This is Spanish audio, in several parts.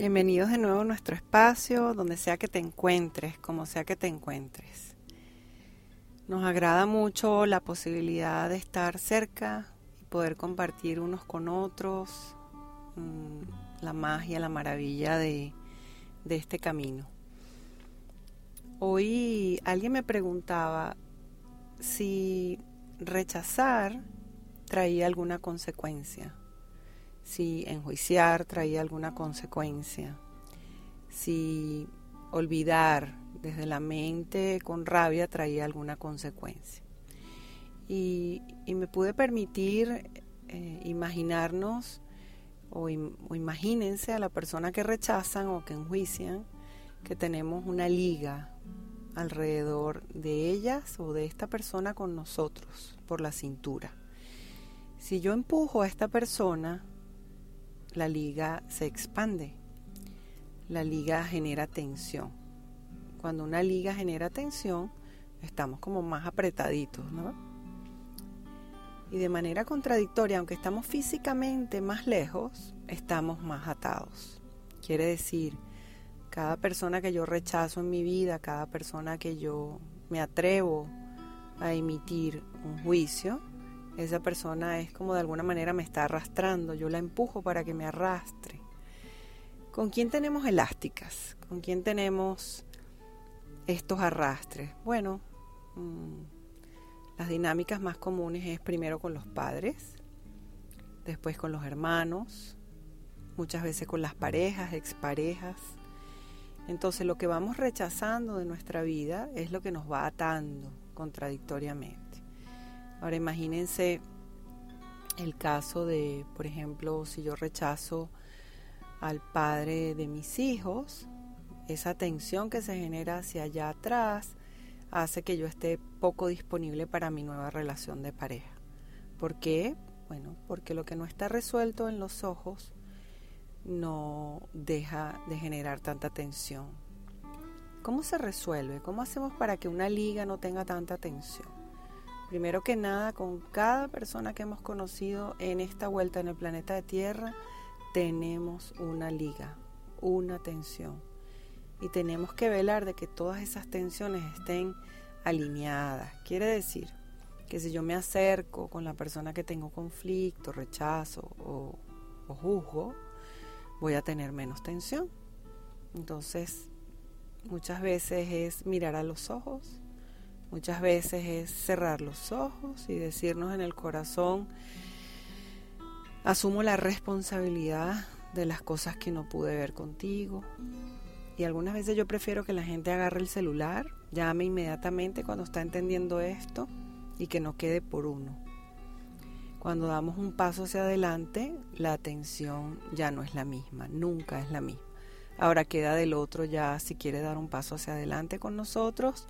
Bienvenidos de nuevo a nuestro espacio, donde sea que te encuentres, como sea que te encuentres. Nos agrada mucho la posibilidad de estar cerca y poder compartir unos con otros mm, la magia, la maravilla de, de este camino. Hoy alguien me preguntaba si rechazar traía alguna consecuencia si enjuiciar traía alguna consecuencia, si olvidar desde la mente con rabia traía alguna consecuencia. Y, me pude permitir eh, imaginarnos o, o imagínense a la persona que rechazan o que enjuician que tenemos una liga alrededor de ellas o de esta persona con nosotros por la cintura. Si yo empujo a esta persona, la liga se expande. La liga genera tensión. Cuando una liga genera tensión, estamos como más apretaditos, ¿no? Y de manera contradictoria, aunque estamos físicamente más lejos, estamos más atados. Quiere decir, cada persona que yo rechazo en mi vida, cada persona que yo me atrevo a emitir un juicio, esa persona es como de alguna manera me está arrastrando, yo la empujo para que me arrastre. ¿Con quién tenemos elásticas? ¿Con quién tenemos estos arrastres? Bueno, mm, las dinámicas más comunes es primero con los padres, después con los hermanos, muchas veces con las parejas, exparejas. Entonces lo que vamos rechazando de nuestra vida es lo que nos va atando contradictoriamente. Ahora imagínense el caso de, por ejemplo, si yo rechazo al padre de mis hijos, esa tensión que se genera hacia allá atrás hace que yo esté poco disponible para mi nueva relación de pareja. ¿Por qué? Bueno, porque lo que no está resuelto en los ojos no deja de generar tanta tensión. ¿Cómo se resuelve? ¿Cómo hacemos para que una liga no tenga tanta tensión? Primero que nada, con cada persona que hemos conocido en esta vuelta en el planeta de Tierra, tenemos una liga, una tensión. Y tenemos que velar de que todas esas tensiones estén alineadas. Quiere decir que si yo me acerco con la persona que tengo conflicto, rechazo o, o juzgo, voy a tener menos tensión. Entonces, muchas veces es mirar a los ojos, Muchas veces es cerrar los ojos y decirnos en el corazón, asumo la responsabilidad de las cosas que no pude ver contigo. Y algunas veces yo prefiero que la gente agarre el celular, llame inmediatamente cuando está entendiendo esto y que no quede por uno. Cuando damos un paso hacia adelante, la atención ya no es la misma, nunca es la misma. Ahora queda del otro ya si quiere dar un paso hacia adelante con nosotros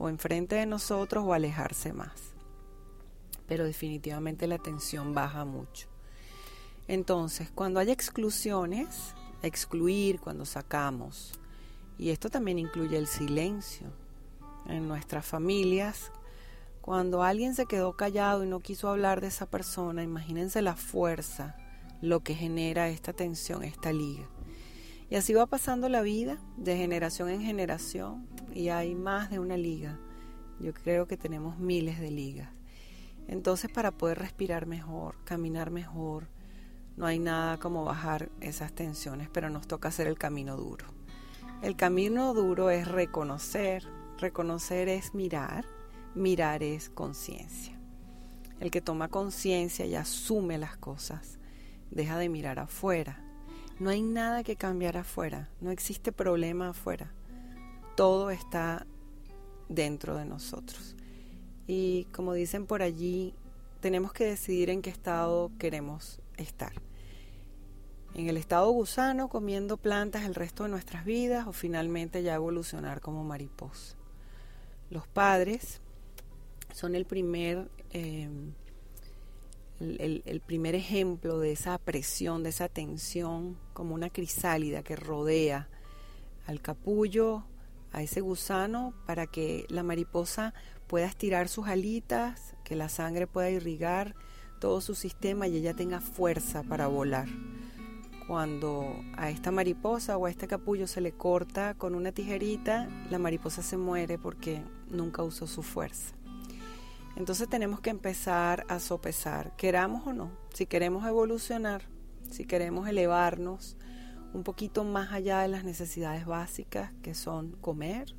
o enfrente de nosotros o alejarse más. Pero definitivamente la tensión baja mucho. Entonces, cuando hay exclusiones, excluir cuando sacamos, y esto también incluye el silencio. En nuestras familias, cuando alguien se quedó callado y no quiso hablar de esa persona, imagínense la fuerza, lo que genera esta tensión, esta liga. Y así va pasando la vida de generación en generación y hay más de una liga. Yo creo que tenemos miles de ligas. Entonces para poder respirar mejor, caminar mejor, no hay nada como bajar esas tensiones, pero nos toca hacer el camino duro. El camino duro es reconocer, reconocer es mirar, mirar es conciencia. El que toma conciencia y asume las cosas, deja de mirar afuera, no hay nada que cambiar afuera, no existe problema afuera. Todo está dentro de nosotros. Y como dicen por allí, tenemos que decidir en qué estado queremos estar. En el estado gusano, comiendo plantas el resto de nuestras vidas o finalmente ya evolucionar como mariposa. Los padres son el primer eh, el, primer ejemplo de esa presión, de esa tensión, como una crisálida que rodea al capullo, a ese gusano, para que la mariposa pueda estirar sus alitas, que la sangre pueda irrigar todo su sistema y ella tenga fuerza para volar. cuando a esta mariposa o a este capullo se le corta con una tijerita, la mariposa se muere porque nunca usó su fuerza. Entonces tenemos que empezar a sopesar, queramos o no, si queremos evolucionar, si queremos elevarnos un poquito más allá de las necesidades básicas que son comer,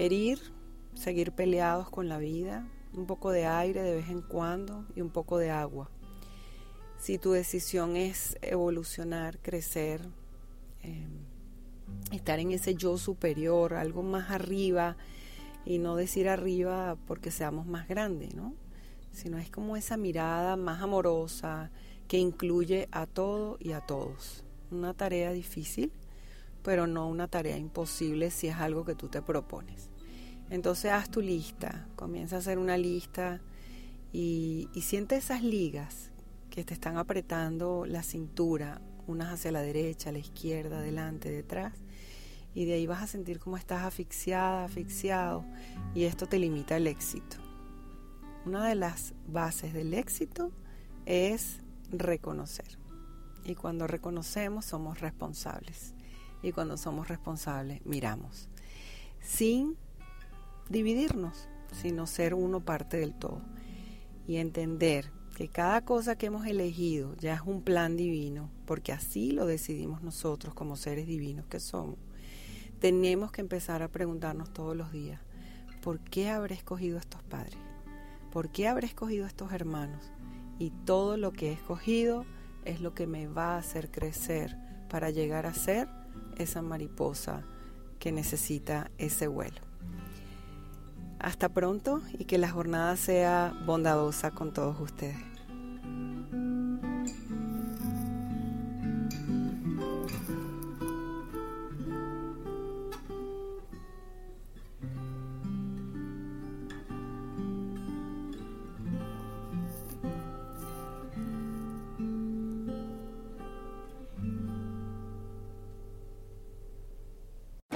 herir, seguir peleados con la vida, un poco de aire de vez en cuando y un poco de agua. Si tu decisión es evolucionar, crecer, em, estar en ese yo superior, algo más arriba, y no decir arriba porque seamos más grandes, ¿no? Sino es como esa mirada más amorosa que incluye a todo y a todos. Una tarea difícil, pero no una tarea imposible si es algo que tú te propones. Entonces haz tu lista, comienza a hacer una lista y, y siente esas ligas que te están apretando la cintura, unas hacia la derecha, la izquierda, adelante, detrás, y de ahí vas a sentir cómo estás asfixiada, asfixiado, y esto te limita el éxito. Una de las bases del éxito es reconocer. Y cuando reconocemos somos responsables. Y cuando somos responsables miramos. Sin dividirnos, sino ser uno parte del todo. Y entender que cada cosa que hemos elegido ya es un plan divino, porque así lo decidimos nosotros como seres divinos que somos tenemos que empezar a preguntarnos todos los días, ¿por qué habré escogido estos padres? ¿Por qué habré escogido estos hermanos? Y todo lo que he escogido es lo que me va a hacer crecer para llegar a ser esa mariposa que necesita ese vuelo. Hasta pronto y que la jornada sea bondadosa con todos ustedes.